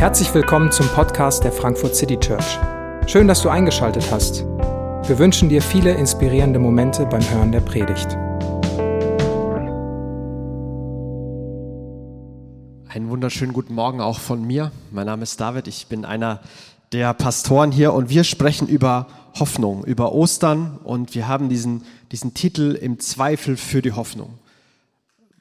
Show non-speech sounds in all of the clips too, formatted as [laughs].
Herzlich willkommen zum Podcast der Frankfurt City Church. Schön, dass du eingeschaltet hast. Wir wünschen dir viele inspirierende Momente beim Hören der Predigt. Einen wunderschönen guten Morgen auch von mir. Mein Name ist David, ich bin einer der Pastoren hier und wir sprechen über Hoffnung, über Ostern und wir haben diesen, diesen Titel im Zweifel für die Hoffnung,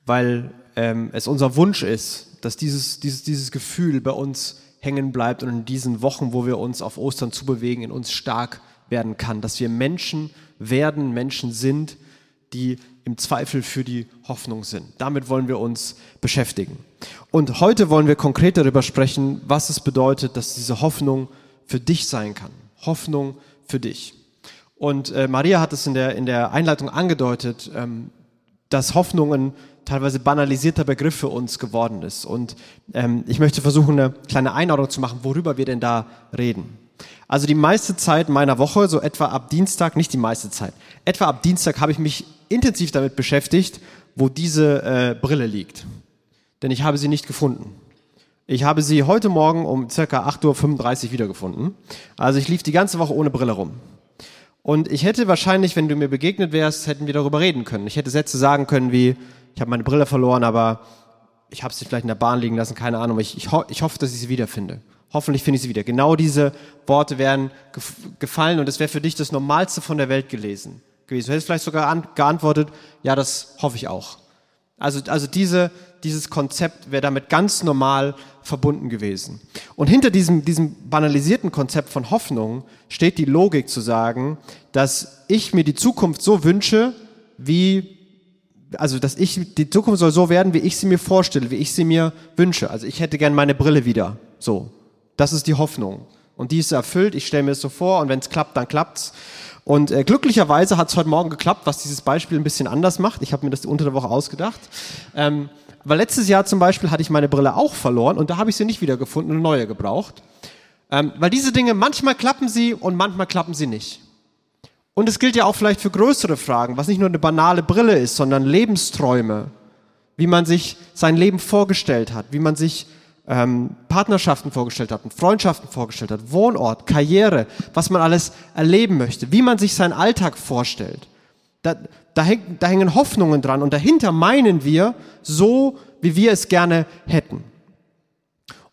weil ähm, es unser Wunsch ist, dass dieses, dieses, dieses Gefühl bei uns hängen bleibt und in diesen Wochen, wo wir uns auf Ostern zubewegen, in uns stark werden kann, dass wir Menschen werden, Menschen sind, die im Zweifel für die Hoffnung sind. Damit wollen wir uns beschäftigen. Und heute wollen wir konkret darüber sprechen, was es bedeutet, dass diese Hoffnung für dich sein kann. Hoffnung für dich. Und äh, Maria hat es in der, in der Einleitung angedeutet, ähm, dass Hoffnungen teilweise banalisierter Begriff für uns geworden ist. Und ähm, ich möchte versuchen, eine kleine Einordnung zu machen, worüber wir denn da reden. Also die meiste Zeit meiner Woche, so etwa ab Dienstag, nicht die meiste Zeit, etwa ab Dienstag habe ich mich intensiv damit beschäftigt, wo diese äh, Brille liegt. Denn ich habe sie nicht gefunden. Ich habe sie heute Morgen um circa 8.35 Uhr wiedergefunden. Also ich lief die ganze Woche ohne Brille rum. Und ich hätte wahrscheinlich, wenn du mir begegnet wärst, hätten wir darüber reden können. Ich hätte Sätze sagen können wie, ich habe meine Brille verloren, aber ich habe sie vielleicht in der Bahn liegen lassen, keine Ahnung. Ich, ich, ho ich hoffe, dass ich sie wiederfinde. Hoffentlich finde ich sie wieder. Genau diese Worte wären gef gefallen und es wäre für dich das Normalste von der Welt gelesen gewesen. Du hättest vielleicht sogar geantwortet, ja, das hoffe ich auch. Also, also diese, dieses Konzept wäre damit ganz normal verbunden gewesen. Und hinter diesem, diesem banalisierten Konzept von Hoffnung steht die Logik zu sagen, dass ich mir die Zukunft so wünsche, wie also dass ich, die Zukunft soll so werden, wie ich sie mir vorstelle, wie ich sie mir wünsche. Also ich hätte gern meine Brille wieder. So. Das ist die Hoffnung. Und die ist erfüllt, ich stelle mir es so vor und wenn es klappt, dann klappt's. Und äh, glücklicherweise hat es heute Morgen geklappt, was dieses Beispiel ein bisschen anders macht. Ich habe mir das unter der Woche ausgedacht. Ähm, weil letztes Jahr zum Beispiel hatte ich meine Brille auch verloren und da habe ich sie nicht wiedergefunden und neue gebraucht. Ähm, weil diese Dinge, manchmal klappen sie und manchmal klappen sie nicht. Und es gilt ja auch vielleicht für größere Fragen, was nicht nur eine banale Brille ist, sondern Lebensträume, wie man sich sein Leben vorgestellt hat, wie man sich ähm, Partnerschaften vorgestellt hat, Freundschaften vorgestellt hat, Wohnort, Karriere, was man alles erleben möchte, wie man sich seinen Alltag vorstellt. Da, da, häng, da hängen Hoffnungen dran und dahinter meinen wir so, wie wir es gerne hätten.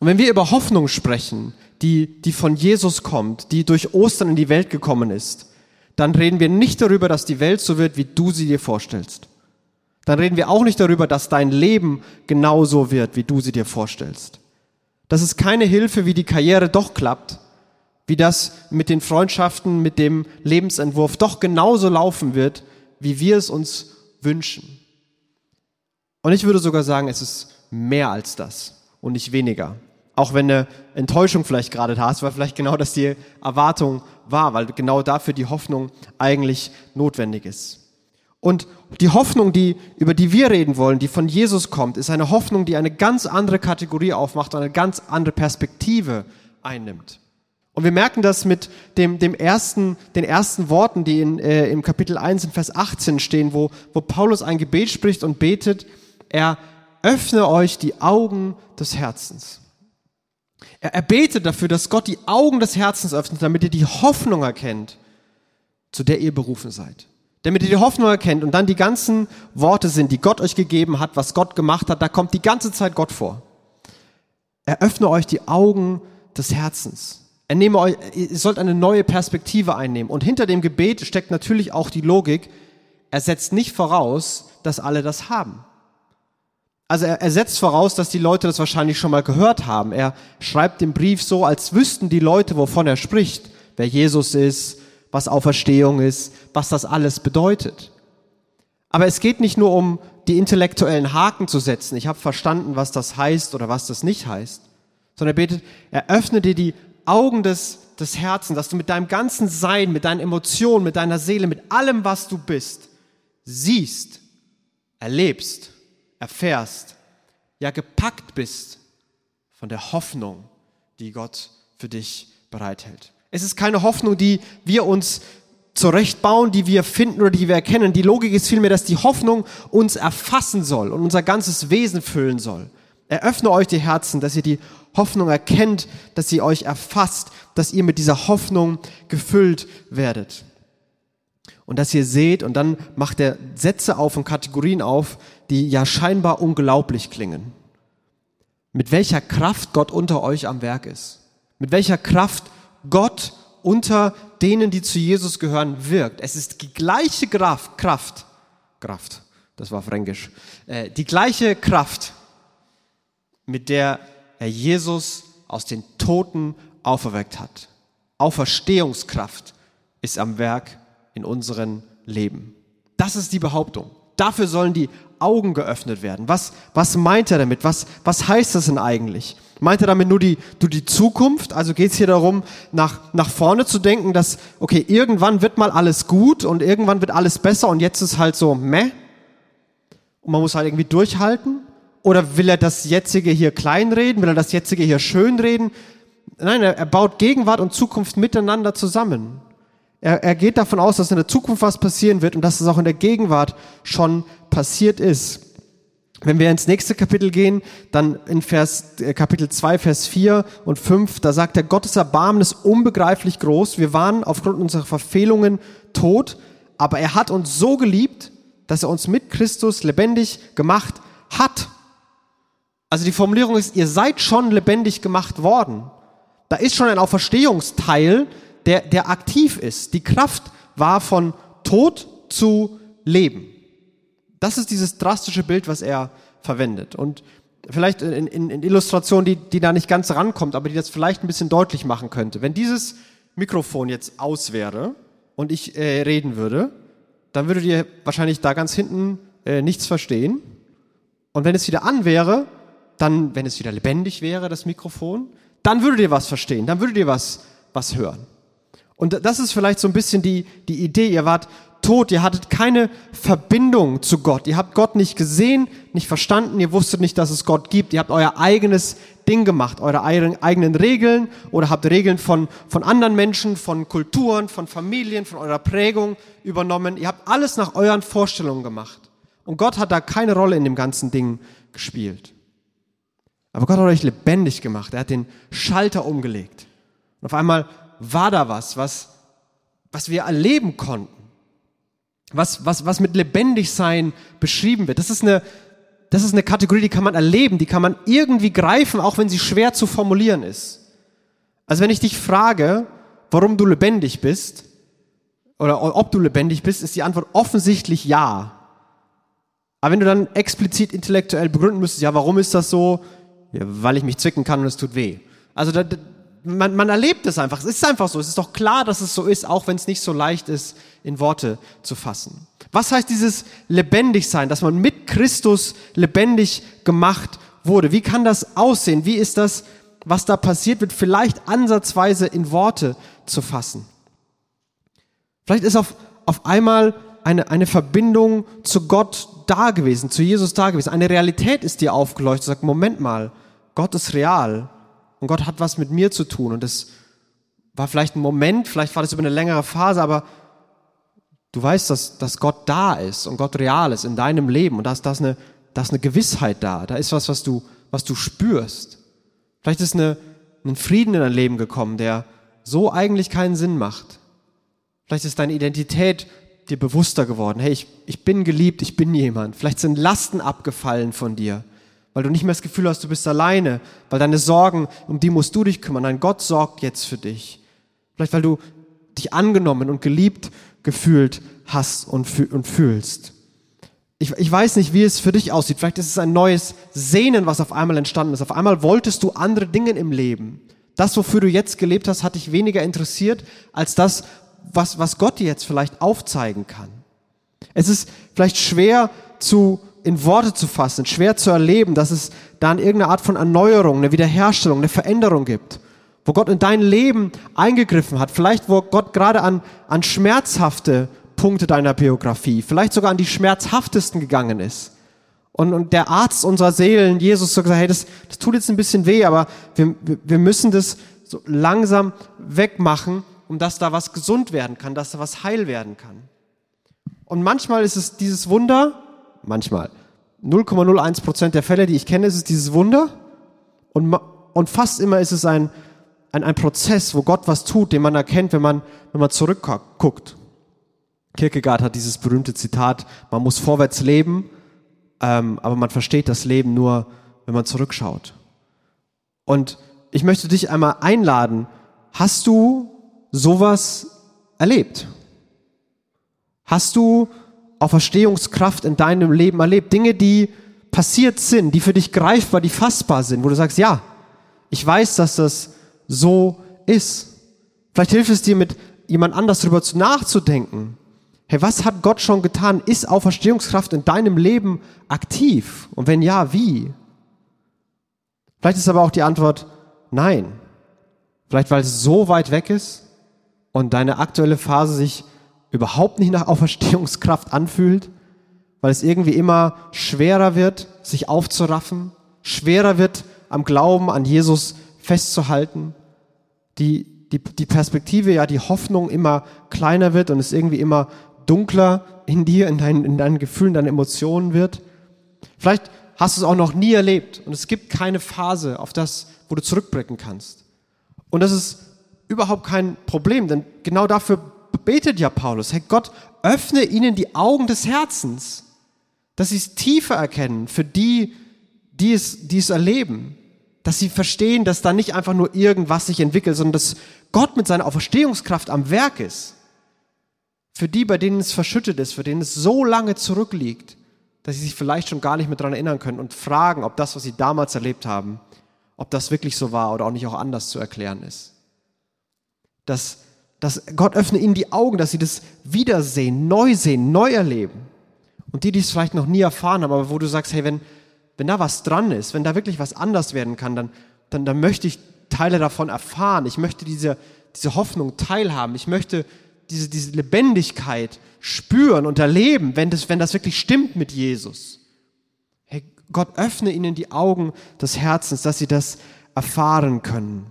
Und wenn wir über Hoffnung sprechen, die, die von Jesus kommt, die durch Ostern in die Welt gekommen ist, dann reden wir nicht darüber, dass die Welt so wird, wie du sie dir vorstellst. Dann reden wir auch nicht darüber, dass dein Leben genauso wird, wie du sie dir vorstellst. Das ist keine Hilfe, wie die Karriere doch klappt, wie das mit den Freundschaften, mit dem Lebensentwurf doch genauso laufen wird, wie wir es uns wünschen. Und ich würde sogar sagen, es ist mehr als das und nicht weniger. Auch wenn eine Enttäuschung vielleicht gerade da ist, weil vielleicht genau das die Erwartung war, weil genau dafür die Hoffnung eigentlich notwendig ist. Und die Hoffnung, die, über die wir reden wollen, die von Jesus kommt, ist eine Hoffnung, die eine ganz andere Kategorie aufmacht und eine ganz andere Perspektive einnimmt. Und wir merken das mit dem, dem ersten, den ersten Worten, die in, äh, im Kapitel 1 in Vers 18 stehen, wo, wo Paulus ein Gebet spricht und betet, er öffne euch die Augen des Herzens. Er, er betet dafür, dass Gott die Augen des Herzens öffnet, damit ihr die Hoffnung erkennt, zu der ihr berufen seid. Damit ihr die Hoffnung erkennt und dann die ganzen Worte sind, die Gott euch gegeben hat, was Gott gemacht hat, da kommt die ganze Zeit Gott vor. Eröffne euch die Augen des Herzens. Er nehme euch, ihr sollt eine neue Perspektive einnehmen. Und hinter dem Gebet steckt natürlich auch die Logik, er setzt nicht voraus, dass alle das haben. Also er, er setzt voraus, dass die Leute das wahrscheinlich schon mal gehört haben. Er schreibt den Brief so, als wüssten die Leute, wovon er spricht, wer Jesus ist, was Auferstehung ist, was das alles bedeutet. Aber es geht nicht nur um die intellektuellen Haken zu setzen. Ich habe verstanden, was das heißt oder was das nicht heißt. Sondern er betet, eröffne dir die Augen des, des Herzens, dass du mit deinem ganzen Sein, mit deinen Emotionen, mit deiner Seele, mit allem, was du bist, siehst, erlebst erfährst, ja gepackt bist von der Hoffnung, die Gott für dich bereithält. Es ist keine Hoffnung, die wir uns zurechtbauen, die wir finden oder die wir erkennen. Die Logik ist vielmehr, dass die Hoffnung uns erfassen soll und unser ganzes Wesen füllen soll. Er öffne euch die Herzen, dass ihr die Hoffnung erkennt, dass sie euch erfasst, dass ihr mit dieser Hoffnung gefüllt werdet. Und dass ihr seht, und dann macht er Sätze auf und Kategorien auf, die ja scheinbar unglaublich klingen. Mit welcher Kraft Gott unter euch am Werk ist. Mit welcher Kraft Gott unter denen, die zu Jesus gehören, wirkt. Es ist die gleiche Kraft, Kraft, Kraft, das war fränkisch, äh, die gleiche Kraft, mit der er Jesus aus den Toten auferweckt hat. Auferstehungskraft ist am Werk in unserem Leben. Das ist die Behauptung. Dafür sollen die Augen geöffnet werden. Was, was meint er damit? Was, was heißt das denn eigentlich? Meint er damit nur die, nur die Zukunft? Also geht es hier darum, nach, nach vorne zu denken, dass, okay, irgendwann wird mal alles gut und irgendwann wird alles besser und jetzt ist halt so meh? Und man muss halt irgendwie durchhalten? Oder will er das jetzige hier kleinreden? Will er das jetzige hier schönreden? Nein, er, er baut Gegenwart und Zukunft miteinander zusammen. Er, er geht davon aus, dass in der Zukunft was passieren wird und dass es auch in der Gegenwart schon passiert ist. Wenn wir ins nächste Kapitel gehen, dann in Vers, äh, Kapitel 2, Vers 4 und 5, da sagt er, Gottes Erbarmen ist unbegreiflich groß. Wir waren aufgrund unserer Verfehlungen tot, aber er hat uns so geliebt, dass er uns mit Christus lebendig gemacht hat. Also die Formulierung ist, ihr seid schon lebendig gemacht worden. Da ist schon ein Auferstehungsteil, der, der aktiv ist. Die Kraft war von Tod zu Leben. Das ist dieses drastische Bild, was er verwendet. Und vielleicht in, in, in Illustration, die, die da nicht ganz rankommt, aber die das vielleicht ein bisschen deutlich machen könnte. Wenn dieses Mikrofon jetzt aus wäre und ich äh, reden würde, dann würdet ihr wahrscheinlich da ganz hinten äh, nichts verstehen. Und wenn es wieder an wäre, dann, wenn es wieder lebendig wäre, das Mikrofon, dann würdet ihr was verstehen, dann würdet ihr was, was hören. Und das ist vielleicht so ein bisschen die, die Idee. Ihr wart tot, ihr hattet keine Verbindung zu Gott. Ihr habt Gott nicht gesehen, nicht verstanden, ihr wusstet nicht, dass es Gott gibt. Ihr habt euer eigenes Ding gemacht, eure eigenen Regeln oder habt Regeln von, von anderen Menschen, von Kulturen, von Familien, von eurer Prägung übernommen. Ihr habt alles nach euren Vorstellungen gemacht. Und Gott hat da keine Rolle in dem ganzen Ding gespielt. Aber Gott hat euch lebendig gemacht. Er hat den Schalter umgelegt. Und auf einmal war da was, was, was wir erleben konnten. Was, was, was mit Lebendigsein beschrieben wird. Das ist, eine, das ist eine Kategorie, die kann man erleben, die kann man irgendwie greifen, auch wenn sie schwer zu formulieren ist. Also wenn ich dich frage, warum du lebendig bist, oder ob du lebendig bist, ist die Antwort offensichtlich ja. Aber wenn du dann explizit intellektuell begründen müsstest, ja, warum ist das so? Ja, weil ich mich zwicken kann und es tut weh. Also da, man, man erlebt es einfach. Es ist einfach so. Es ist doch klar, dass es so ist, auch wenn es nicht so leicht ist, in Worte zu fassen. Was heißt dieses lebendig sein, dass man mit Christus lebendig gemacht wurde? Wie kann das aussehen? Wie ist das, was da passiert wird, vielleicht ansatzweise in Worte zu fassen? Vielleicht ist auf, auf einmal eine, eine Verbindung zu Gott da gewesen, zu Jesus da gewesen. Eine Realität ist dir aufgeleuchtet. Sagt, Moment mal, Gott ist real. Und Gott hat was mit mir zu tun. Und das war vielleicht ein Moment, vielleicht war das über eine längere Phase, aber du weißt, dass, dass Gott da ist und Gott real ist in deinem Leben. Und da ist, da, ist eine, da ist eine Gewissheit da. Da ist was, was du, was du spürst. Vielleicht ist eine, ein Frieden in dein Leben gekommen, der so eigentlich keinen Sinn macht. Vielleicht ist deine Identität dir bewusster geworden. Hey, ich, ich bin geliebt, ich bin jemand. Vielleicht sind Lasten abgefallen von dir weil du nicht mehr das Gefühl hast, du bist alleine, weil deine Sorgen, um die musst du dich kümmern. Nein, Gott sorgt jetzt für dich. Vielleicht weil du dich angenommen und geliebt gefühlt hast und, fühlst. Ich, ich weiß nicht, wie es für dich aussieht. Vielleicht ist es ein neues Sehnen, was auf einmal entstanden ist. Auf einmal wolltest du andere Dinge im Leben. Das, wofür du jetzt gelebt hast, hat dich weniger interessiert als das, was, was Gott dir jetzt vielleicht aufzeigen kann. Es ist vielleicht schwer zu in Worte zu fassen, schwer zu erleben, dass es da irgendeine Art von Erneuerung, eine Wiederherstellung, eine Veränderung gibt. Wo Gott in dein Leben eingegriffen hat. Vielleicht, wo Gott gerade an, an schmerzhafte Punkte deiner Biografie, vielleicht sogar an die schmerzhaftesten gegangen ist. Und, und der Arzt unserer Seelen, Jesus, so gesagt, hey, das, das tut jetzt ein bisschen weh, aber wir, wir müssen das so langsam wegmachen, um dass da was gesund werden kann, dass da was heil werden kann. Und manchmal ist es dieses Wunder, manchmal. 0,01 Prozent der Fälle, die ich kenne, ist es dieses Wunder. Und, und fast immer ist es ein, ein, ein Prozess, wo Gott was tut, den man erkennt, wenn man, wenn man zurückguckt. Kierkegaard hat dieses berühmte Zitat, man muss vorwärts leben, ähm, aber man versteht das Leben nur, wenn man zurückschaut. Und ich möchte dich einmal einladen, hast du sowas erlebt? Hast du Auferstehungskraft in deinem Leben erlebt? Dinge, die passiert sind, die für dich greifbar, die fassbar sind, wo du sagst, ja, ich weiß, dass das so ist. Vielleicht hilft es dir, mit jemand anders darüber nachzudenken. Hey, was hat Gott schon getan? Ist Auferstehungskraft in deinem Leben aktiv? Und wenn ja, wie? Vielleicht ist aber auch die Antwort nein. Vielleicht weil es so weit weg ist und deine aktuelle Phase sich überhaupt nicht nach Auferstehungskraft anfühlt, weil es irgendwie immer schwerer wird, sich aufzuraffen, schwerer wird, am Glauben an Jesus festzuhalten, die, die, die Perspektive, ja, die Hoffnung immer kleiner wird und es irgendwie immer dunkler in dir, in deinen, in deinen Gefühlen, deinen Emotionen wird. Vielleicht hast du es auch noch nie erlebt und es gibt keine Phase auf das, wo du zurückblicken kannst. Und das ist überhaupt kein Problem, denn genau dafür betet ja Paulus. Hey Gott, öffne ihnen die Augen des Herzens, dass sie es tiefer erkennen für die, die es, die es erleben. Dass sie verstehen, dass da nicht einfach nur irgendwas sich entwickelt, sondern dass Gott mit seiner Auferstehungskraft am Werk ist. Für die, bei denen es verschüttet ist, für denen es so lange zurückliegt, dass sie sich vielleicht schon gar nicht mehr daran erinnern können und fragen, ob das, was sie damals erlebt haben, ob das wirklich so war oder auch nicht auch anders zu erklären ist. Dass, dass Gott öffne ihnen die Augen, dass sie das wiedersehen, neu sehen, neu erleben. Und die, die es vielleicht noch nie erfahren haben, aber wo du sagst, hey, wenn, wenn da was dran ist, wenn da wirklich was anders werden kann, dann, dann, dann möchte ich Teile davon erfahren. Ich möchte diese, diese Hoffnung teilhaben. Ich möchte diese, diese Lebendigkeit spüren und erleben, wenn das, wenn das wirklich stimmt mit Jesus. Hey, Gott öffne ihnen die Augen des Herzens, dass sie das erfahren können.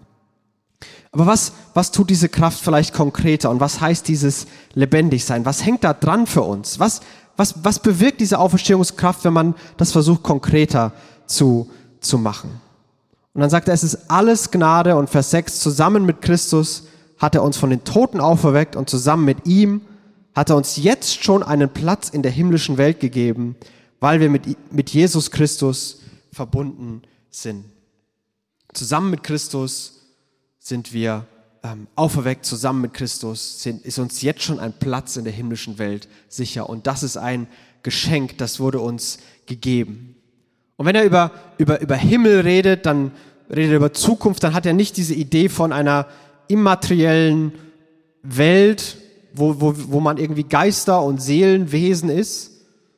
Aber was, was tut diese Kraft vielleicht konkreter und was heißt dieses lebendig sein? Was hängt da dran für uns? Was, was, was bewirkt diese Auferstehungskraft, wenn man das versucht konkreter zu, zu machen? Und dann sagt er, es ist alles Gnade und Vers 6, zusammen mit Christus hat er uns von den Toten auferweckt und zusammen mit ihm hat er uns jetzt schon einen Platz in der himmlischen Welt gegeben, weil wir mit, mit Jesus Christus verbunden sind. Zusammen mit Christus sind wir ähm, auferweckt, zusammen mit Christus sind, ist uns jetzt schon ein Platz in der himmlischen Welt sicher. Und das ist ein Geschenk, das wurde uns gegeben. Und wenn er über, über, über Himmel redet, dann redet er über Zukunft, dann hat er nicht diese Idee von einer immateriellen Welt, wo, wo, wo man irgendwie Geister und Seelenwesen ist,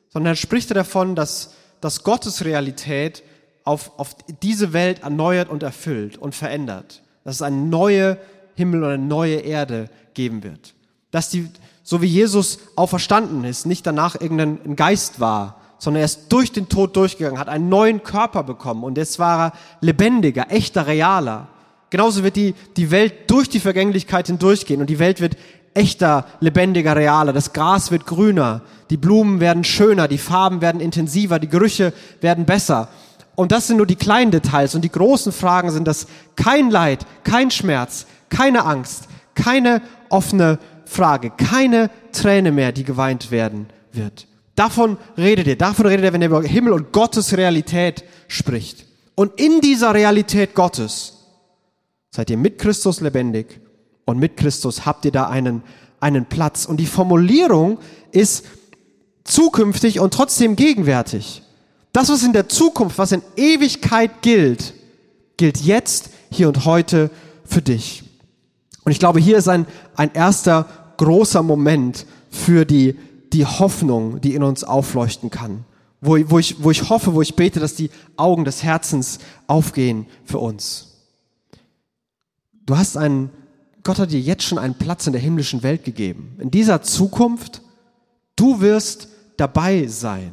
sondern er spricht davon, dass, dass Gottes Realität auf, auf diese Welt erneuert und erfüllt und verändert. Dass es eine neue Himmel und eine neue Erde geben wird. Dass die, so wie Jesus auferstanden ist, nicht danach irgendein Geist war, sondern er ist durch den Tod durchgegangen, hat einen neuen Körper bekommen und jetzt war er lebendiger, echter, realer. Genauso wird die, die Welt durch die Vergänglichkeit hindurchgehen und die Welt wird echter, lebendiger, realer. Das Gras wird grüner, die Blumen werden schöner, die Farben werden intensiver, die Gerüche werden besser. Und das sind nur die kleinen Details. Und die großen Fragen sind, dass kein Leid, kein Schmerz, keine Angst, keine offene Frage, keine Träne mehr, die geweint werden wird. Davon redet er. Davon redet er, wenn er über Himmel und Gottes Realität spricht. Und in dieser Realität Gottes seid ihr mit Christus lebendig und mit Christus habt ihr da einen, einen Platz. Und die Formulierung ist zukünftig und trotzdem gegenwärtig. Das, was in der Zukunft, was in Ewigkeit gilt, gilt jetzt, hier und heute für dich. Und ich glaube, hier ist ein, ein erster großer Moment für die, die Hoffnung, die in uns aufleuchten kann. Wo, wo, ich, wo ich hoffe, wo ich bete, dass die Augen des Herzens aufgehen für uns. Du hast einen, Gott hat dir jetzt schon einen Platz in der himmlischen Welt gegeben. In dieser Zukunft, du wirst dabei sein.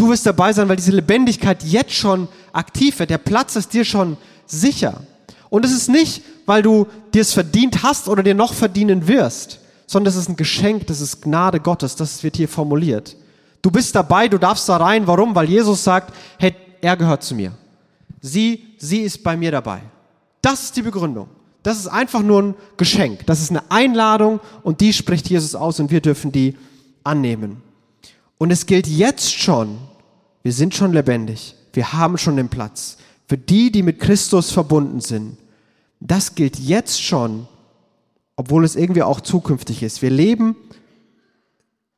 Du wirst dabei sein, weil diese Lebendigkeit jetzt schon aktiv wird. Der Platz ist dir schon sicher. Und es ist nicht, weil du dir es verdient hast oder dir noch verdienen wirst, sondern es ist ein Geschenk, das ist Gnade Gottes, das wird hier formuliert. Du bist dabei, du darfst da rein. Warum? Weil Jesus sagt, hey, er gehört zu mir. Sie, sie ist bei mir dabei. Das ist die Begründung. Das ist einfach nur ein Geschenk. Das ist eine Einladung und die spricht Jesus aus und wir dürfen die annehmen. Und es gilt jetzt schon, wir sind schon lebendig, wir haben schon den Platz. Für die, die mit Christus verbunden sind, das gilt jetzt schon, obwohl es irgendwie auch zukünftig ist. Wir leben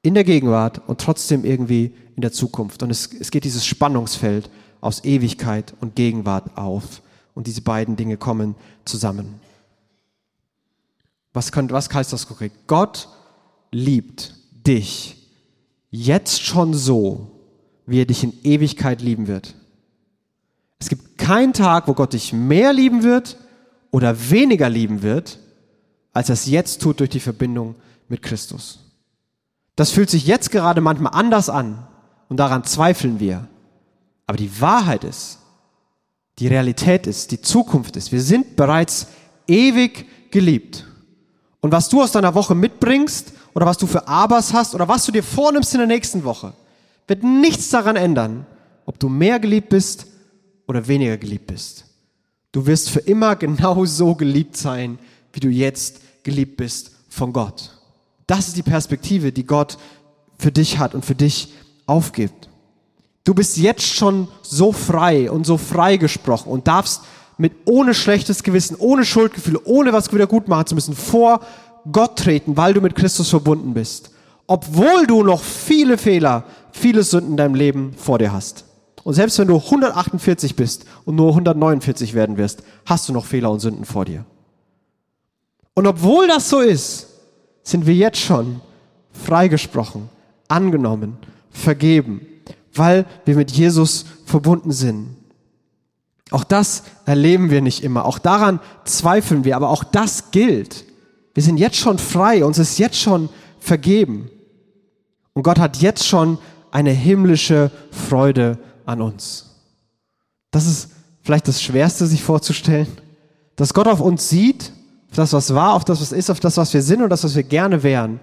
in der Gegenwart und trotzdem irgendwie in der Zukunft. Und es, es geht dieses Spannungsfeld aus Ewigkeit und Gegenwart auf. Und diese beiden Dinge kommen zusammen. Was, könnt, was heißt das konkret? Gott liebt dich jetzt schon so, wie er dich in Ewigkeit lieben wird. Es gibt keinen Tag, wo Gott dich mehr lieben wird oder weniger lieben wird, als er es jetzt tut durch die Verbindung mit Christus. Das fühlt sich jetzt gerade manchmal anders an und daran zweifeln wir. Aber die Wahrheit ist, die Realität ist, die Zukunft ist, wir sind bereits ewig geliebt. Und was du aus deiner Woche mitbringst oder was du für Abers hast oder was du dir vornimmst in der nächsten Woche, wird nichts daran ändern, ob du mehr geliebt bist oder weniger geliebt bist. Du wirst für immer genau so geliebt sein, wie du jetzt geliebt bist von Gott. Das ist die Perspektive, die Gott für dich hat und für dich aufgibt. Du bist jetzt schon so frei und so frei gesprochen und darfst mit ohne schlechtes Gewissen, ohne Schuldgefühle, ohne was wieder gut machen zu müssen, vor Gott treten, weil du mit Christus verbunden bist. Obwohl du noch viele Fehler, viele Sünden in deinem Leben vor dir hast. Und selbst wenn du 148 bist und nur 149 werden wirst, hast du noch Fehler und Sünden vor dir. Und obwohl das so ist, sind wir jetzt schon freigesprochen, angenommen, vergeben, weil wir mit Jesus verbunden sind. Auch das erleben wir nicht immer. Auch daran zweifeln wir. Aber auch das gilt. Wir sind jetzt schon frei. Uns ist jetzt schon vergeben. Und Gott hat jetzt schon eine himmlische Freude an uns. Das ist vielleicht das Schwerste, sich vorzustellen. Dass Gott auf uns sieht, auf das, was war, auf das, was ist, auf das, was wir sind und das, was wir gerne wären.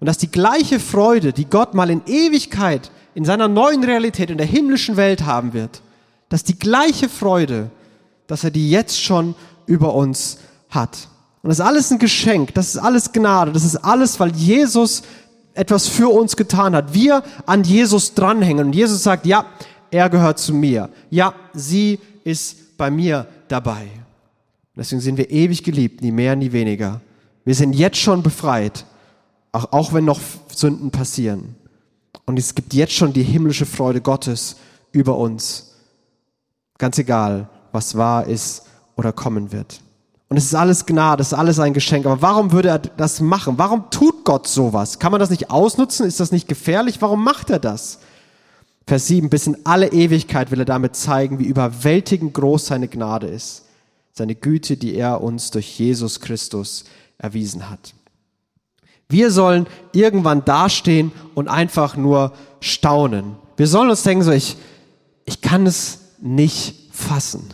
Und dass die gleiche Freude, die Gott mal in Ewigkeit, in seiner neuen Realität, in der himmlischen Welt haben wird, dass die gleiche Freude, dass er die jetzt schon über uns hat. Und das ist alles ein Geschenk, das ist alles Gnade, das ist alles, weil Jesus etwas für uns getan hat. Wir an Jesus dranhängen und Jesus sagt, ja, er gehört zu mir. Ja, sie ist bei mir dabei. Deswegen sind wir ewig geliebt, nie mehr, nie weniger. Wir sind jetzt schon befreit, auch, auch wenn noch Sünden passieren. Und es gibt jetzt schon die himmlische Freude Gottes über uns. Ganz egal, was wahr ist oder kommen wird. Und es ist alles Gnade, es ist alles ein Geschenk. Aber warum würde er das machen? Warum tut Gott sowas? Kann man das nicht ausnutzen? Ist das nicht gefährlich? Warum macht er das? Vers 7, bis in alle Ewigkeit will er damit zeigen, wie überwältigend groß seine Gnade ist. Seine Güte, die er uns durch Jesus Christus erwiesen hat. Wir sollen irgendwann dastehen und einfach nur staunen. Wir sollen uns denken, so ich, ich kann es nicht fassen.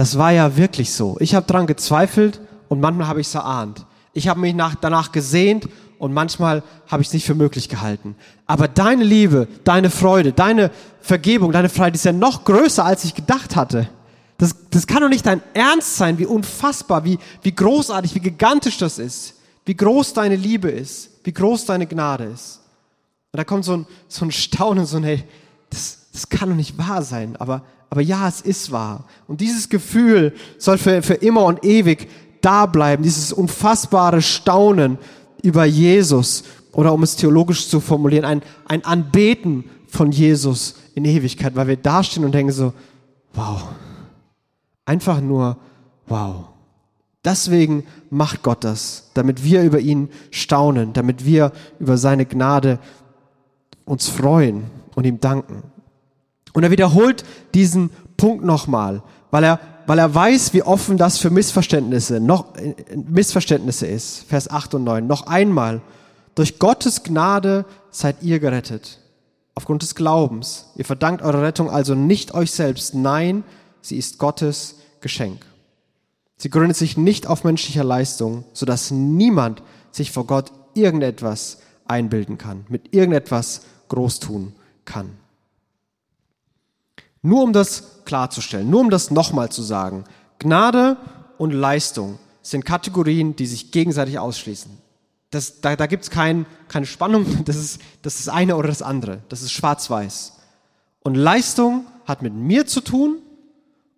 Das war ja wirklich so. Ich habe dran gezweifelt und manchmal habe ich es erahnt. Ich habe mich nach, danach gesehnt und manchmal habe ich es nicht für möglich gehalten. Aber deine Liebe, deine Freude, deine Vergebung, deine Freiheit ist ja noch größer, als ich gedacht hatte. Das, das kann doch nicht dein Ernst sein, wie unfassbar, wie, wie großartig, wie gigantisch das ist, wie groß deine Liebe ist, wie groß deine Gnade ist. Und da kommt so ein, so ein Staunen, so ein, hey, das, das kann doch nicht wahr sein, aber, aber ja, es ist wahr. Und dieses Gefühl soll für, für immer und ewig da bleiben, dieses unfassbare Staunen über Jesus oder um es theologisch zu formulieren, ein, ein Anbeten von Jesus in Ewigkeit, weil wir dastehen und denken so, wow, einfach nur wow. Deswegen macht Gott das, damit wir über ihn staunen, damit wir über seine Gnade uns freuen und ihm danken. Und er wiederholt diesen Punkt nochmal, weil er, weil er weiß, wie offen das für Missverständnisse, noch, äh, Missverständnisse ist. Vers 8 und 9. Noch einmal. Durch Gottes Gnade seid ihr gerettet. Aufgrund des Glaubens. Ihr verdankt eure Rettung also nicht euch selbst. Nein, sie ist Gottes Geschenk. Sie gründet sich nicht auf menschlicher Leistung, sodass niemand sich vor Gott irgendetwas einbilden kann, mit irgendetwas groß tun kann. Nur um das klarzustellen, nur um das nochmal zu sagen, Gnade und Leistung sind Kategorien, die sich gegenseitig ausschließen. Das, da da gibt es kein, keine Spannung, [laughs] das ist, das ist das eine oder das andere, das ist schwarz-weiß. Und Leistung hat mit mir zu tun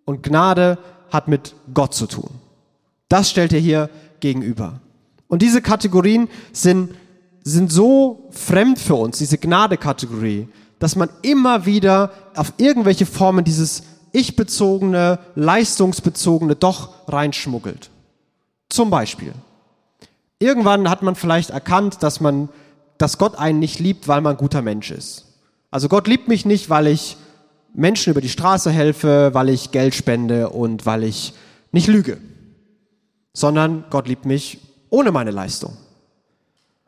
und Gnade hat mit Gott zu tun. Das stellt er hier gegenüber. Und diese Kategorien sind, sind so fremd für uns, diese Gnade-Kategorie, dass man immer wieder auf irgendwelche Formen dieses ich-bezogene, leistungsbezogene doch reinschmuggelt. Zum Beispiel. Irgendwann hat man vielleicht erkannt, dass man, dass Gott einen nicht liebt, weil man ein guter Mensch ist. Also Gott liebt mich nicht, weil ich Menschen über die Straße helfe, weil ich Geld spende und weil ich nicht lüge, sondern Gott liebt mich ohne meine Leistung.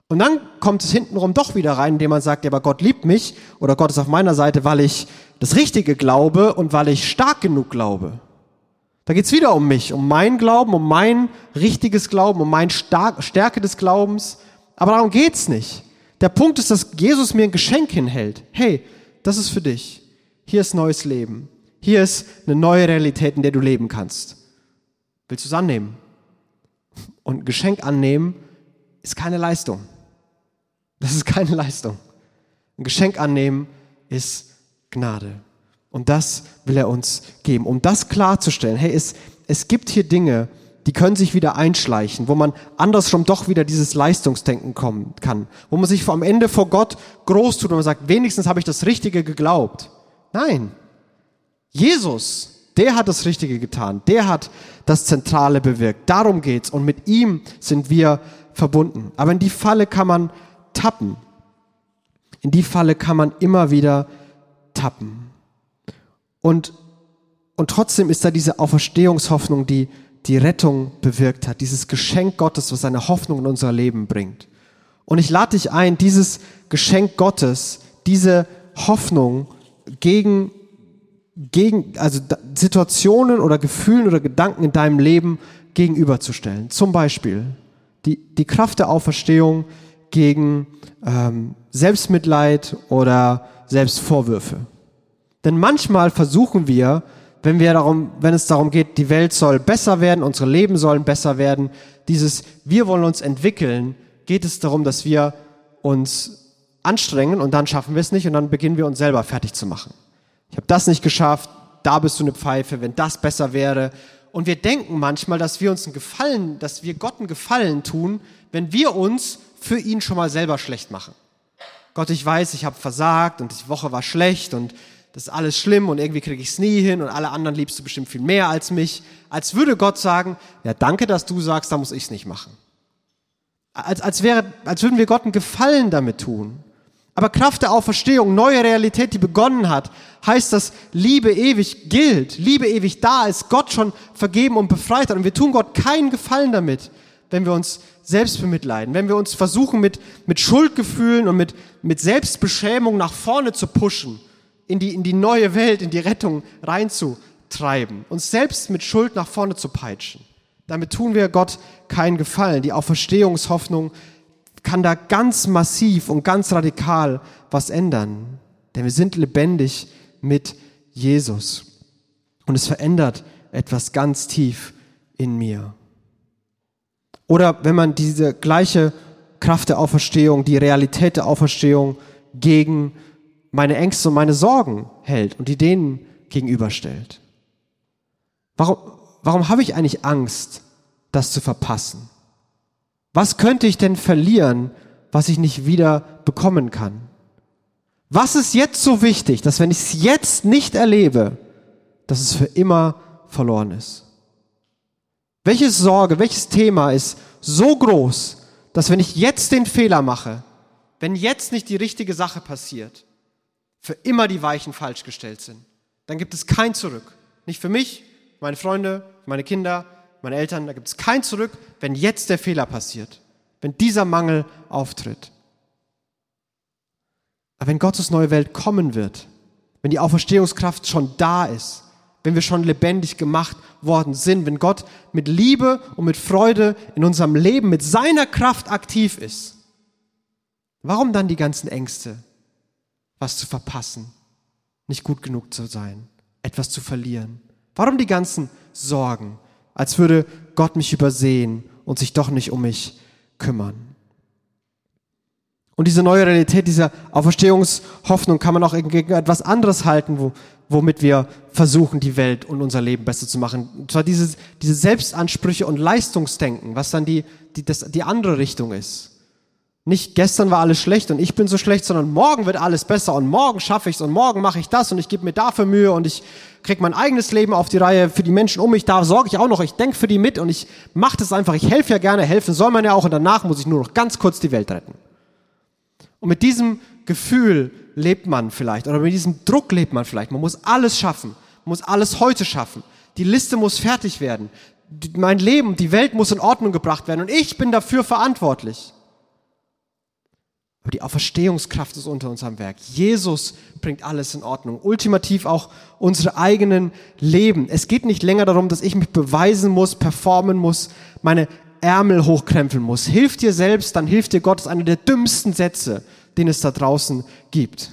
Und dann kommt es hintenrum doch wieder rein, indem man sagt, ja, aber Gott liebt mich oder Gott ist auf meiner Seite, weil ich das Richtige glaube und weil ich stark genug glaube. Da geht's wieder um mich, um mein Glauben, um mein richtiges Glauben, um meine Stärke des Glaubens. Aber darum geht's nicht. Der Punkt ist, dass Jesus mir ein Geschenk hinhält. Hey, das ist für dich. Hier ist neues Leben. Hier ist eine neue Realität, in der du leben kannst. Willst du es annehmen? Und ein Geschenk annehmen ist keine Leistung. Das ist keine Leistung. Ein Geschenk annehmen ist Gnade. Und das will er uns geben. Um das klarzustellen, hey, es, es gibt hier Dinge, die können sich wieder einschleichen, wo man andersrum doch wieder dieses Leistungsdenken kommen kann, wo man sich am Ende vor Gott groß tut und man sagt, wenigstens habe ich das Richtige geglaubt. Nein, Jesus, der hat das Richtige getan, der hat das Zentrale bewirkt. Darum geht's und mit ihm sind wir verbunden. Aber in die Falle kann man tappen. In die Falle kann man immer wieder tappen. Und, und trotzdem ist da diese Auferstehungshoffnung, die die Rettung bewirkt hat, dieses Geschenk Gottes, was eine Hoffnung in unser Leben bringt. Und ich lade dich ein, dieses Geschenk Gottes, diese Hoffnung gegen, gegen also Situationen oder Gefühlen oder Gedanken in deinem Leben gegenüberzustellen. Zum Beispiel die, die Kraft der Auferstehung gegen ähm, Selbstmitleid oder Selbstvorwürfe. Denn manchmal versuchen wir, wenn wir darum, wenn es darum geht, die Welt soll besser werden, unsere Leben sollen besser werden, dieses wir wollen uns entwickeln, geht es darum, dass wir uns anstrengen und dann schaffen wir es nicht und dann beginnen wir uns selber fertig zu machen. Ich habe das nicht geschafft, da bist du eine Pfeife, wenn das besser wäre. Und wir denken manchmal, dass wir uns einen Gefallen, dass wir Gott einen Gefallen tun, wenn wir uns für ihn schon mal selber schlecht machen. Gott, ich weiß, ich habe versagt und die Woche war schlecht und das ist alles schlimm und irgendwie kriege ich es nie hin und alle anderen liebst du bestimmt viel mehr als mich. Als würde Gott sagen, ja danke, dass du sagst, da muss ich es nicht machen. Als, als, wäre, als würden wir Gott einen Gefallen damit tun. Aber Kraft der Auferstehung, neue Realität, die begonnen hat, heißt, dass Liebe ewig gilt, Liebe ewig da ist, Gott schon vergeben und befreit hat. Und wir tun Gott keinen Gefallen damit, wenn wir uns selbst bemitleiden, wenn wir uns versuchen, mit, mit Schuldgefühlen und mit, mit Selbstbeschämung nach vorne zu pushen, in die, in die neue Welt, in die Rettung reinzutreiben, uns selbst mit Schuld nach vorne zu peitschen. Damit tun wir Gott keinen Gefallen. Die Auferstehungshoffnung kann da ganz massiv und ganz radikal was ändern. Denn wir sind lebendig mit Jesus. Und es verändert etwas ganz tief in mir. Oder wenn man diese gleiche Kraft der Auferstehung, die Realität der Auferstehung gegen meine Ängste und meine Sorgen hält und die denen gegenüberstellt. Warum, warum habe ich eigentlich Angst, das zu verpassen? Was könnte ich denn verlieren, was ich nicht wieder bekommen kann? Was ist jetzt so wichtig, dass wenn ich es jetzt nicht erlebe, dass es für immer verloren ist? Welche Sorge, welches Thema ist so groß, dass wenn ich jetzt den Fehler mache, wenn jetzt nicht die richtige Sache passiert, für immer die Weichen falsch gestellt sind, dann gibt es kein Zurück. Nicht für mich, meine Freunde, meine Kinder, meine Eltern, da gibt es kein Zurück, wenn jetzt der Fehler passiert, wenn dieser Mangel auftritt. Aber wenn Gottes neue Welt kommen wird, wenn die Auferstehungskraft schon da ist, wenn wir schon lebendig gemacht worden sind, wenn Gott mit Liebe und mit Freude in unserem Leben, mit seiner Kraft aktiv ist, warum dann die ganzen Ängste? was zu verpassen, nicht gut genug zu sein, etwas zu verlieren? Warum die ganzen Sorgen, als würde Gott mich übersehen und sich doch nicht um mich kümmern? Und diese neue Realität, diese Auferstehungshoffnung kann man auch gegen etwas anderes halten, wo, womit wir versuchen, die Welt und unser Leben besser zu machen. Und zwar diese, diese Selbstansprüche und Leistungsdenken, was dann die, die, das, die andere Richtung ist. Nicht gestern war alles schlecht und ich bin so schlecht, sondern morgen wird alles besser und morgen schaffe ich es und morgen mache ich das und ich gebe mir dafür Mühe und ich kriege mein eigenes Leben auf die Reihe für die Menschen um mich. Da sorge ich auch noch, ich denke für die mit und ich mache das einfach. Ich helfe ja gerne, helfen soll man ja auch und danach muss ich nur noch ganz kurz die Welt retten. Und mit diesem Gefühl lebt man vielleicht oder mit diesem Druck lebt man vielleicht. Man muss alles schaffen, muss alles heute schaffen. Die Liste muss fertig werden. Mein Leben, die Welt muss in Ordnung gebracht werden und ich bin dafür verantwortlich. Aber die Auferstehungskraft ist unter uns am Werk. Jesus bringt alles in Ordnung. Ultimativ auch unsere eigenen Leben. Es geht nicht länger darum, dass ich mich beweisen muss, performen muss, meine Ärmel hochkrempeln muss. Hilf dir selbst, dann hilft dir Gott. Das ist einer der dümmsten Sätze, den es da draußen gibt.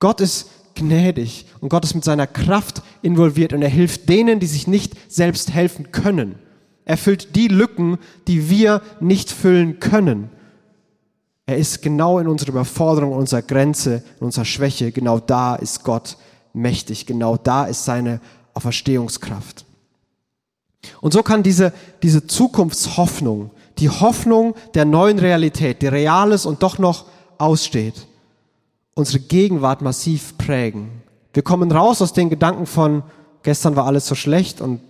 Gott ist gnädig und Gott ist mit seiner Kraft involviert und er hilft denen, die sich nicht selbst helfen können. Er füllt die Lücken, die wir nicht füllen können. Er ist genau in unserer Überforderung, in unserer Grenze, in unserer Schwäche. Genau da ist Gott mächtig. Genau da ist seine Auferstehungskraft. Und so kann diese, diese Zukunftshoffnung, die Hoffnung der neuen Realität, die reales und doch noch aussteht, unsere Gegenwart massiv prägen. Wir kommen raus aus den Gedanken von, gestern war alles so schlecht und,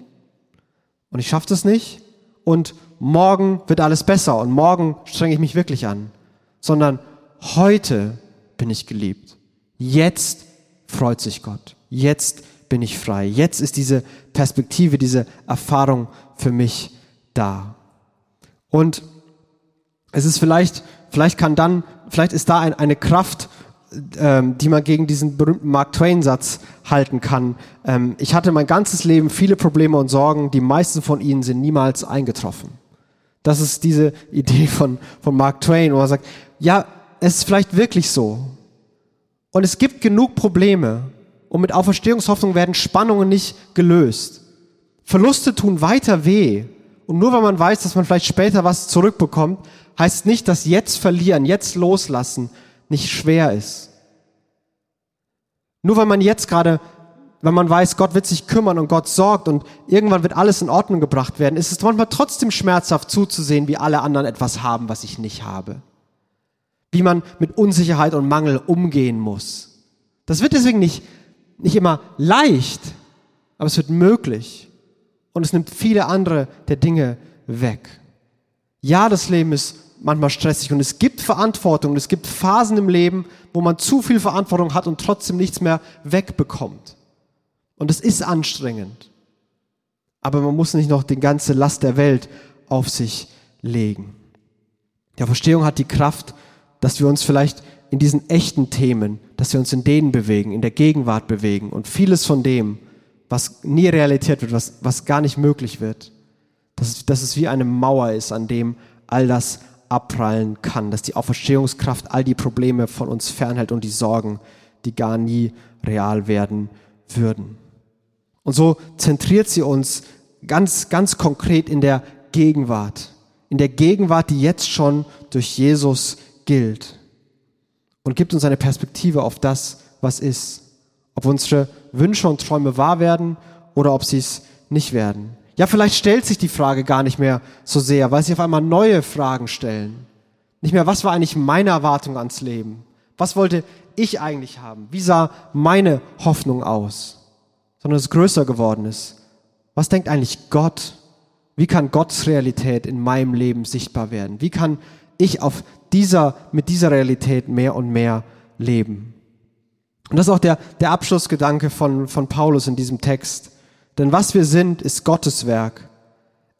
und ich schaffe das nicht und morgen wird alles besser und morgen strenge ich mich wirklich an sondern heute bin ich geliebt. Jetzt freut sich Gott. Jetzt bin ich frei. Jetzt ist diese Perspektive, diese Erfahrung für mich da. Und es ist vielleicht, vielleicht kann dann, vielleicht ist da ein, eine Kraft, ähm, die man gegen diesen berühmten Mark Twain-Satz halten kann. Ähm, ich hatte mein ganzes Leben viele Probleme und Sorgen, die meisten von ihnen sind niemals eingetroffen. Das ist diese Idee von, von Mark Twain, wo er sagt, ja, es ist vielleicht wirklich so. Und es gibt genug Probleme. Und mit Auferstehungshoffnung werden Spannungen nicht gelöst. Verluste tun weiter weh. Und nur weil man weiß, dass man vielleicht später was zurückbekommt, heißt nicht, dass jetzt verlieren, jetzt loslassen nicht schwer ist. Nur weil man jetzt gerade, wenn man weiß, Gott wird sich kümmern und Gott sorgt und irgendwann wird alles in Ordnung gebracht werden, ist es manchmal trotzdem schmerzhaft zuzusehen, wie alle anderen etwas haben, was ich nicht habe wie man mit Unsicherheit und Mangel umgehen muss. Das wird deswegen nicht, nicht immer leicht, aber es wird möglich. Und es nimmt viele andere der Dinge weg. Ja, das Leben ist manchmal stressig und es gibt Verantwortung. Es gibt Phasen im Leben, wo man zu viel Verantwortung hat und trotzdem nichts mehr wegbekommt. Und es ist anstrengend. Aber man muss nicht noch die ganze Last der Welt auf sich legen. Die Verstehung hat die Kraft, dass wir uns vielleicht in diesen echten Themen, dass wir uns in denen bewegen, in der Gegenwart bewegen und vieles von dem, was nie realisiert wird, was, was gar nicht möglich wird, dass, dass es wie eine Mauer ist, an dem all das abprallen kann, dass die Auferstehungskraft all die Probleme von uns fernhält und die Sorgen, die gar nie real werden würden. Und so zentriert sie uns ganz, ganz konkret in der Gegenwart, in der Gegenwart, die jetzt schon durch Jesus gilt und gibt uns eine Perspektive auf das, was ist. Ob unsere Wünsche und Träume wahr werden oder ob sie es nicht werden. Ja, vielleicht stellt sich die Frage gar nicht mehr so sehr, weil sie auf einmal neue Fragen stellen. Nicht mehr, was war eigentlich meine Erwartung ans Leben? Was wollte ich eigentlich haben? Wie sah meine Hoffnung aus? Sondern es größer geworden ist. Was denkt eigentlich Gott? Wie kann Gottes Realität in meinem Leben sichtbar werden? Wie kann ich auf dieser, mit dieser Realität mehr und mehr leben. Und das ist auch der, der Abschlussgedanke von, von Paulus in diesem Text. Denn was wir sind, ist Gottes Werk.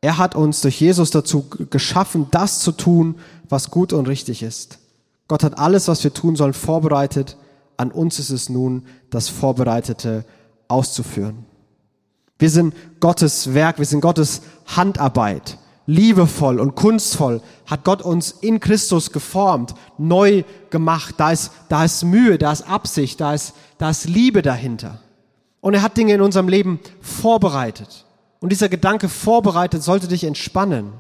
Er hat uns durch Jesus dazu geschaffen, das zu tun, was gut und richtig ist. Gott hat alles, was wir tun sollen, vorbereitet. An uns ist es nun, das Vorbereitete auszuführen. Wir sind Gottes Werk, wir sind Gottes Handarbeit. Liebevoll und kunstvoll hat Gott uns in Christus geformt, neu gemacht. Da ist, da ist Mühe, da ist Absicht, da ist, da ist Liebe dahinter. Und er hat Dinge in unserem Leben vorbereitet. Und dieser Gedanke vorbereitet sollte dich entspannen.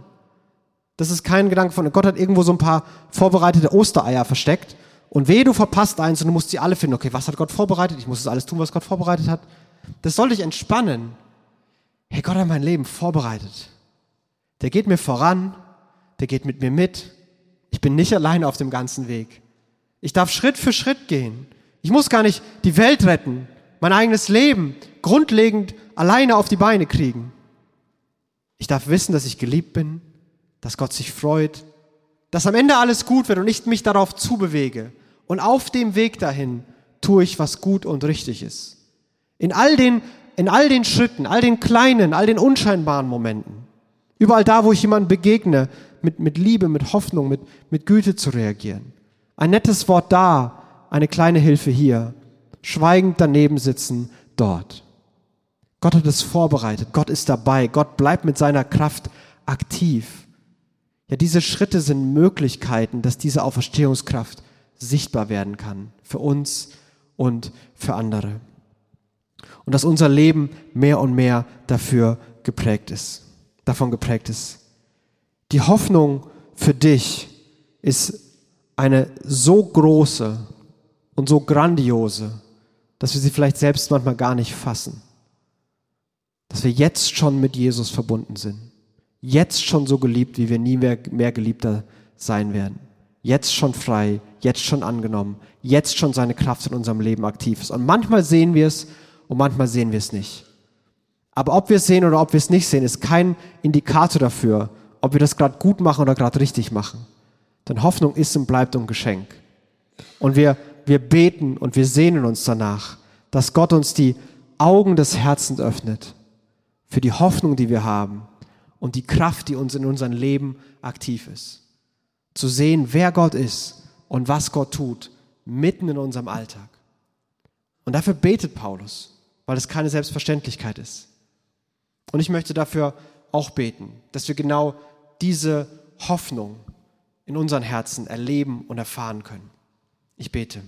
Das ist kein Gedanke von, Gott hat irgendwo so ein paar vorbereitete Ostereier versteckt. Und wehe, du verpasst eins und du musst sie alle finden. Okay, was hat Gott vorbereitet? Ich muss das alles tun, was Gott vorbereitet hat. Das soll dich entspannen. Hey, Gott hat mein Leben vorbereitet. Der geht mir voran, der geht mit mir mit. Ich bin nicht allein auf dem ganzen Weg. Ich darf Schritt für Schritt gehen. Ich muss gar nicht die Welt retten, mein eigenes Leben grundlegend alleine auf die Beine kriegen. Ich darf wissen, dass ich geliebt bin, dass Gott sich freut, dass am Ende alles gut wird und ich mich darauf zubewege. Und auf dem Weg dahin tue ich, was gut und richtig ist. In all den, in all den Schritten, all den kleinen, all den unscheinbaren Momenten. Überall da, wo ich jemandem begegne, mit, mit Liebe, mit Hoffnung, mit, mit Güte zu reagieren. Ein nettes Wort da, eine kleine Hilfe hier. Schweigend daneben sitzen dort. Gott hat es vorbereitet. Gott ist dabei. Gott bleibt mit seiner Kraft aktiv. Ja, diese Schritte sind Möglichkeiten, dass diese Auferstehungskraft sichtbar werden kann. Für uns und für andere. Und dass unser Leben mehr und mehr dafür geprägt ist davon geprägt ist. Die Hoffnung für dich ist eine so große und so grandiose, dass wir sie vielleicht selbst manchmal gar nicht fassen. Dass wir jetzt schon mit Jesus verbunden sind. Jetzt schon so geliebt, wie wir nie mehr, mehr geliebter sein werden. Jetzt schon frei, jetzt schon angenommen, jetzt schon seine Kraft in unserem Leben aktiv ist. Und manchmal sehen wir es und manchmal sehen wir es nicht. Aber ob wir es sehen oder ob wir es nicht sehen, ist kein Indikator dafür, ob wir das gerade gut machen oder gerade richtig machen. Denn Hoffnung ist und bleibt ein Geschenk. Und wir, wir beten und wir sehnen uns danach, dass Gott uns die Augen des Herzens öffnet für die Hoffnung, die wir haben und die Kraft, die uns in unserem Leben aktiv ist. Zu sehen, wer Gott ist und was Gott tut, mitten in unserem Alltag. Und dafür betet Paulus, weil es keine Selbstverständlichkeit ist. Und ich möchte dafür auch beten, dass wir genau diese Hoffnung in unseren Herzen erleben und erfahren können. Ich bete.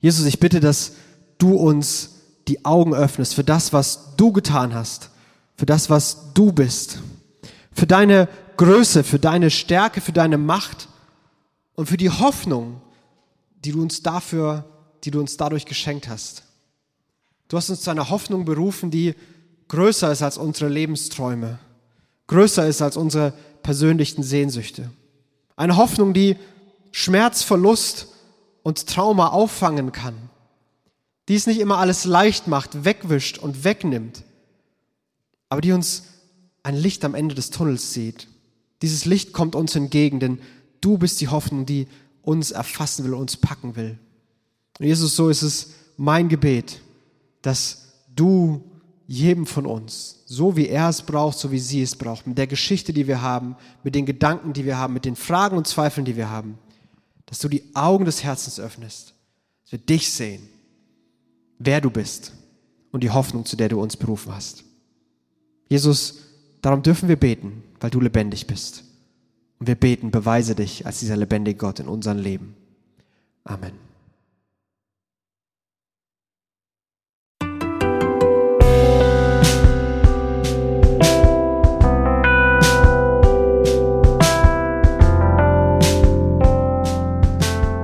Jesus, ich bitte, dass du uns die Augen öffnest für das, was du getan hast, für das, was du bist, für deine Größe, für deine Stärke, für deine Macht und für die Hoffnung, die du uns dafür, die du uns dadurch geschenkt hast. Du hast uns zu einer Hoffnung berufen, die größer ist als unsere Lebensträume, größer ist als unsere persönlichen Sehnsüchte. Eine Hoffnung, die Schmerz, Verlust und Trauma auffangen kann, die es nicht immer alles leicht macht, wegwischt und wegnimmt, aber die uns ein Licht am Ende des Tunnels sieht. Dieses Licht kommt uns entgegen, denn du bist die Hoffnung, die uns erfassen will, uns packen will. Und Jesus, so ist es mein Gebet, dass du jedem von uns, so wie er es braucht, so wie sie es braucht, mit der Geschichte, die wir haben, mit den Gedanken, die wir haben, mit den Fragen und Zweifeln, die wir haben, dass du die Augen des Herzens öffnest, dass wir dich sehen, wer du bist und die Hoffnung, zu der du uns berufen hast. Jesus, darum dürfen wir beten, weil du lebendig bist. Und wir beten, beweise dich als dieser lebendige Gott in unserem Leben. Amen.